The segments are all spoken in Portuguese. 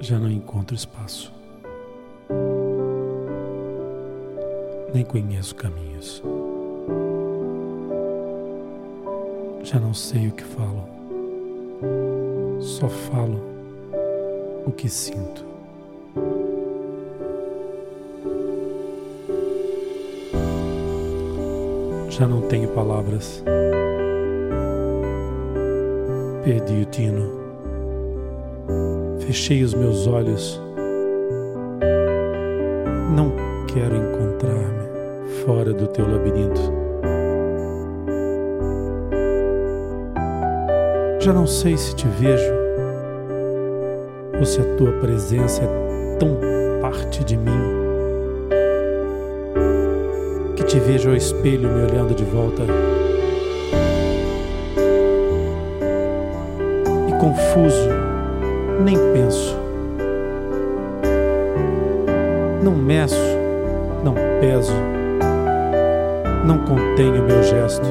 Já não encontro espaço, nem conheço caminhos. Já não sei o que falo, só falo o que sinto. Já não tenho palavras. Perdi o tino. Fechei os meus olhos. Não quero encontrar-me fora do teu labirinto. Já não sei se te vejo ou se a tua presença é tão parte de mim que te vejo ao espelho me olhando de volta. Confuso nem penso. Não meço, não peso, não contenho meu gesto.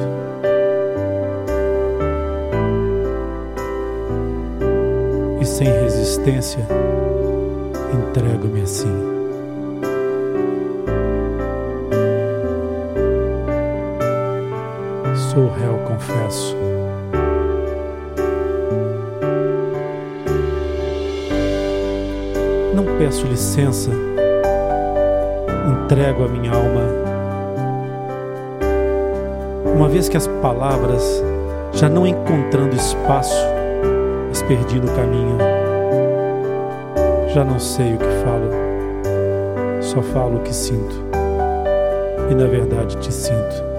E sem resistência, entrego-me assim. Sou réu, confesso. Não peço licença, entrego a minha alma. Uma vez que as palavras, já não encontrando espaço, as perdi no caminho. Já não sei o que falo, só falo o que sinto. E na verdade te sinto